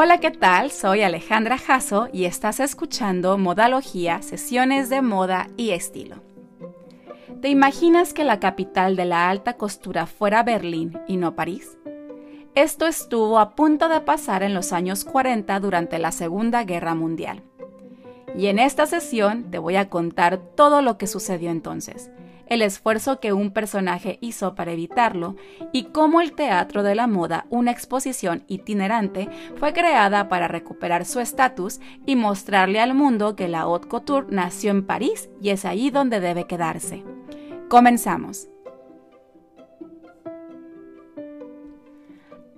Hola, ¿qué tal? Soy Alejandra Jasso y estás escuchando Modalogía, sesiones de moda y estilo. ¿Te imaginas que la capital de la alta costura fuera Berlín y no París? Esto estuvo a punto de pasar en los años 40 durante la Segunda Guerra Mundial. Y en esta sesión te voy a contar todo lo que sucedió entonces, el esfuerzo que un personaje hizo para evitarlo y cómo el Teatro de la Moda, una exposición itinerante, fue creada para recuperar su estatus y mostrarle al mundo que la haute couture nació en París y es ahí donde debe quedarse. Comenzamos.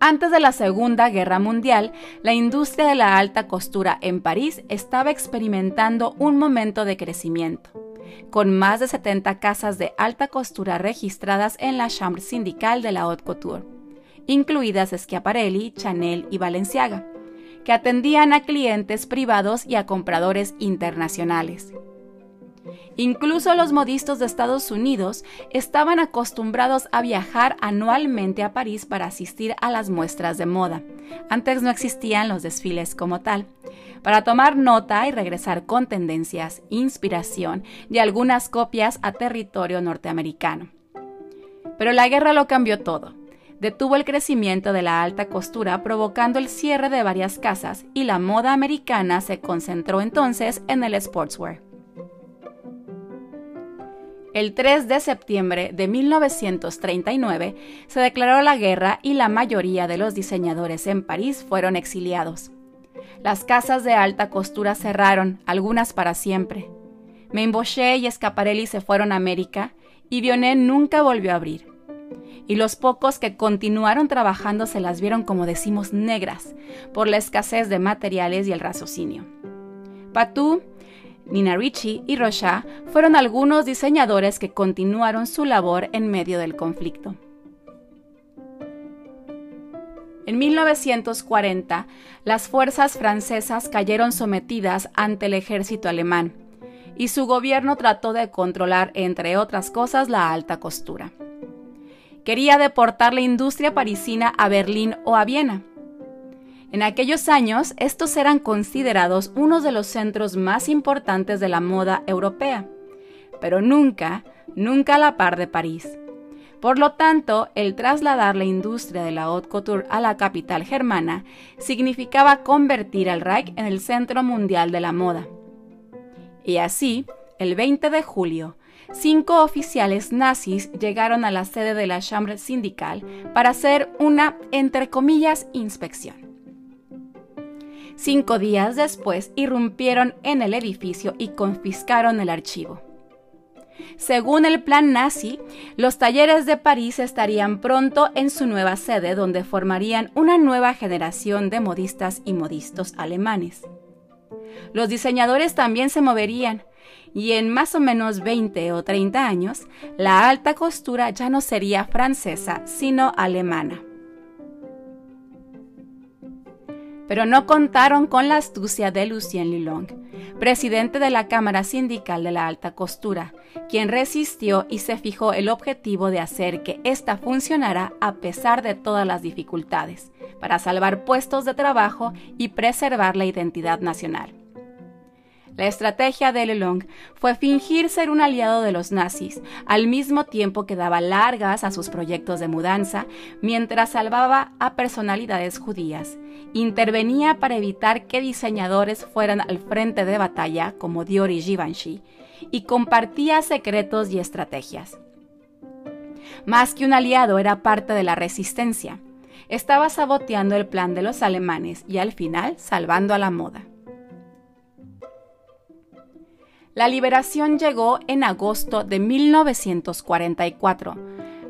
Antes de la Segunda Guerra Mundial, la industria de la alta costura en París estaba experimentando un momento de crecimiento con más de 70 casas de alta costura registradas en la Chambre Syndical de la Haute Couture, incluidas Schiaparelli, Chanel y Balenciaga, que atendían a clientes privados y a compradores internacionales. Incluso los modistas de Estados Unidos estaban acostumbrados a viajar anualmente a París para asistir a las muestras de moda. Antes no existían los desfiles como tal. Para tomar nota y regresar con tendencias, inspiración y algunas copias a territorio norteamericano. Pero la guerra lo cambió todo detuvo el crecimiento de la alta costura provocando el cierre de varias casas y la moda americana se concentró entonces en el sportswear. El 3 de septiembre de 1939 se declaró la guerra y la mayoría de los diseñadores en París fueron exiliados. Las casas de alta costura cerraron, algunas para siempre. Mainbochet y Escaparelli se fueron a América y Bionet nunca volvió a abrir. Y los pocos que continuaron trabajando se las vieron como decimos negras por la escasez de materiales y el raciocinio. Patou Nina Ricci y Rocha fueron algunos diseñadores que continuaron su labor en medio del conflicto. En 1940, las fuerzas francesas cayeron sometidas ante el ejército alemán y su gobierno trató de controlar, entre otras cosas, la alta costura. Quería deportar la industria parisina a Berlín o a Viena en aquellos años, estos eran considerados unos de los centros más importantes de la moda europea, pero nunca, nunca a la par de París. Por lo tanto, el trasladar la industria de la haute couture a la capital germana significaba convertir al Reich en el centro mundial de la moda. Y así, el 20 de julio, cinco oficiales nazis llegaron a la sede de la Chambre Syndical para hacer una, entre comillas, inspección. Cinco días después irrumpieron en el edificio y confiscaron el archivo. Según el plan nazi, los talleres de París estarían pronto en su nueva sede donde formarían una nueva generación de modistas y modistos alemanes. Los diseñadores también se moverían y en más o menos 20 o 30 años, la alta costura ya no sería francesa, sino alemana. Pero no contaron con la astucia de Lucien Lilong, presidente de la Cámara Sindical de la Alta Costura, quien resistió y se fijó el objetivo de hacer que ésta funcionara a pesar de todas las dificultades, para salvar puestos de trabajo y preservar la identidad nacional. La estrategia de Lelong fue fingir ser un aliado de los nazis, al mismo tiempo que daba largas a sus proyectos de mudanza, mientras salvaba a personalidades judías. Intervenía para evitar que diseñadores fueran al frente de batalla, como Dior y Givenchy, y compartía secretos y estrategias. Más que un aliado, era parte de la resistencia. Estaba saboteando el plan de los alemanes y al final salvando a la moda. La liberación llegó en agosto de 1944.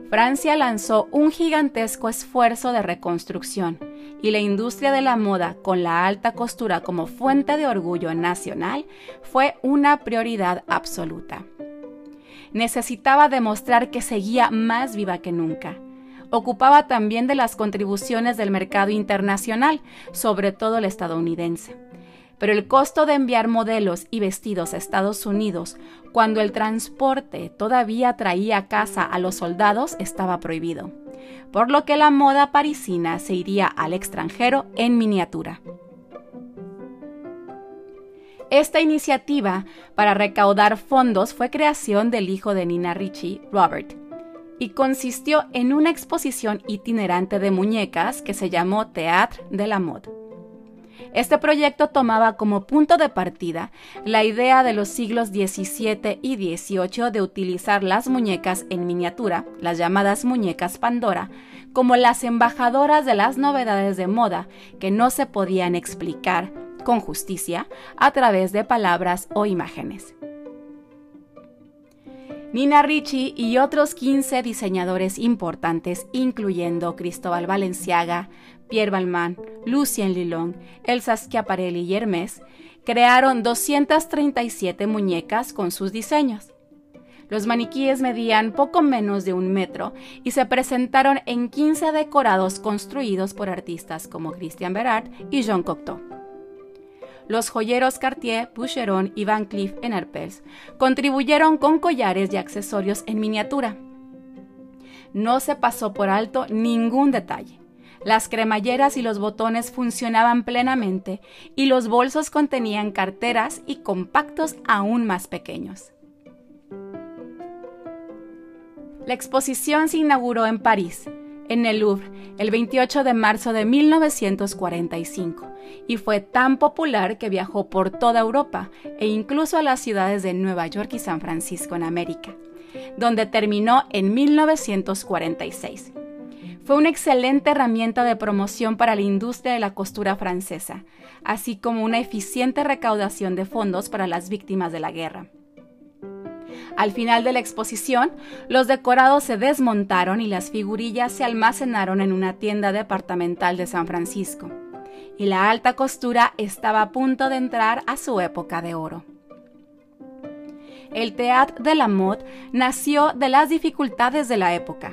Francia lanzó un gigantesco esfuerzo de reconstrucción y la industria de la moda, con la alta costura como fuente de orgullo nacional, fue una prioridad absoluta. Necesitaba demostrar que seguía más viva que nunca. Ocupaba también de las contribuciones del mercado internacional, sobre todo el estadounidense pero el costo de enviar modelos y vestidos a Estados Unidos cuando el transporte todavía traía a casa a los soldados estaba prohibido, por lo que la moda parisina se iría al extranjero en miniatura. Esta iniciativa para recaudar fondos fue creación del hijo de Nina Ricci, Robert, y consistió en una exposición itinerante de muñecas que se llamó Théâtre de la Mode. Este proyecto tomaba como punto de partida la idea de los siglos XVII y XVIII de utilizar las muñecas en miniatura, las llamadas muñecas Pandora, como las embajadoras de las novedades de moda que no se podían explicar con justicia a través de palabras o imágenes. Nina Ricci y otros 15 diseñadores importantes, incluyendo Cristóbal Valenciaga, Pierre Balmain, Lucien Lilong, Elsa Schiaparelli y Hermès, crearon 237 muñecas con sus diseños. Los maniquíes medían poco menos de un metro y se presentaron en 15 decorados construidos por artistas como Christian Berard y Jean Cocteau los joyeros Cartier, Boucheron y Van Cleef en Herpes contribuyeron con collares y accesorios en miniatura. No se pasó por alto ningún detalle. Las cremalleras y los botones funcionaban plenamente y los bolsos contenían carteras y compactos aún más pequeños. La exposición se inauguró en París en el Louvre el 28 de marzo de 1945 y fue tan popular que viajó por toda Europa e incluso a las ciudades de Nueva York y San Francisco en América, donde terminó en 1946. Fue una excelente herramienta de promoción para la industria de la costura francesa, así como una eficiente recaudación de fondos para las víctimas de la guerra. Al final de la exposición, los decorados se desmontaron y las figurillas se almacenaron en una tienda departamental de San Francisco. Y la alta costura estaba a punto de entrar a su época de oro. El Théâtre de la Mode nació de las dificultades de la época,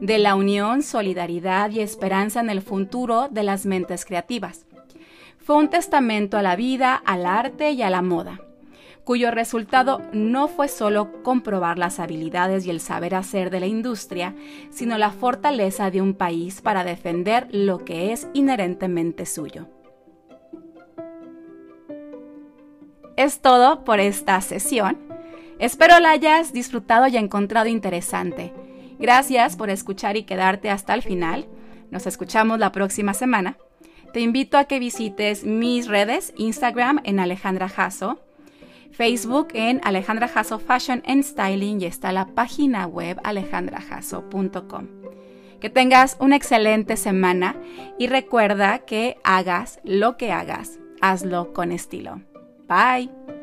de la unión, solidaridad y esperanza en el futuro de las mentes creativas. Fue un testamento a la vida, al arte y a la moda cuyo resultado no fue solo comprobar las habilidades y el saber hacer de la industria, sino la fortaleza de un país para defender lo que es inherentemente suyo. Es todo por esta sesión. Espero la hayas disfrutado y encontrado interesante. Gracias por escuchar y quedarte hasta el final. Nos escuchamos la próxima semana. Te invito a que visites mis redes, Instagram en Alejandra Jasso, Facebook en Alejandra Jasso Fashion and Styling y está la página web alejandrajasso.com. Que tengas una excelente semana y recuerda que hagas lo que hagas, hazlo con estilo. Bye.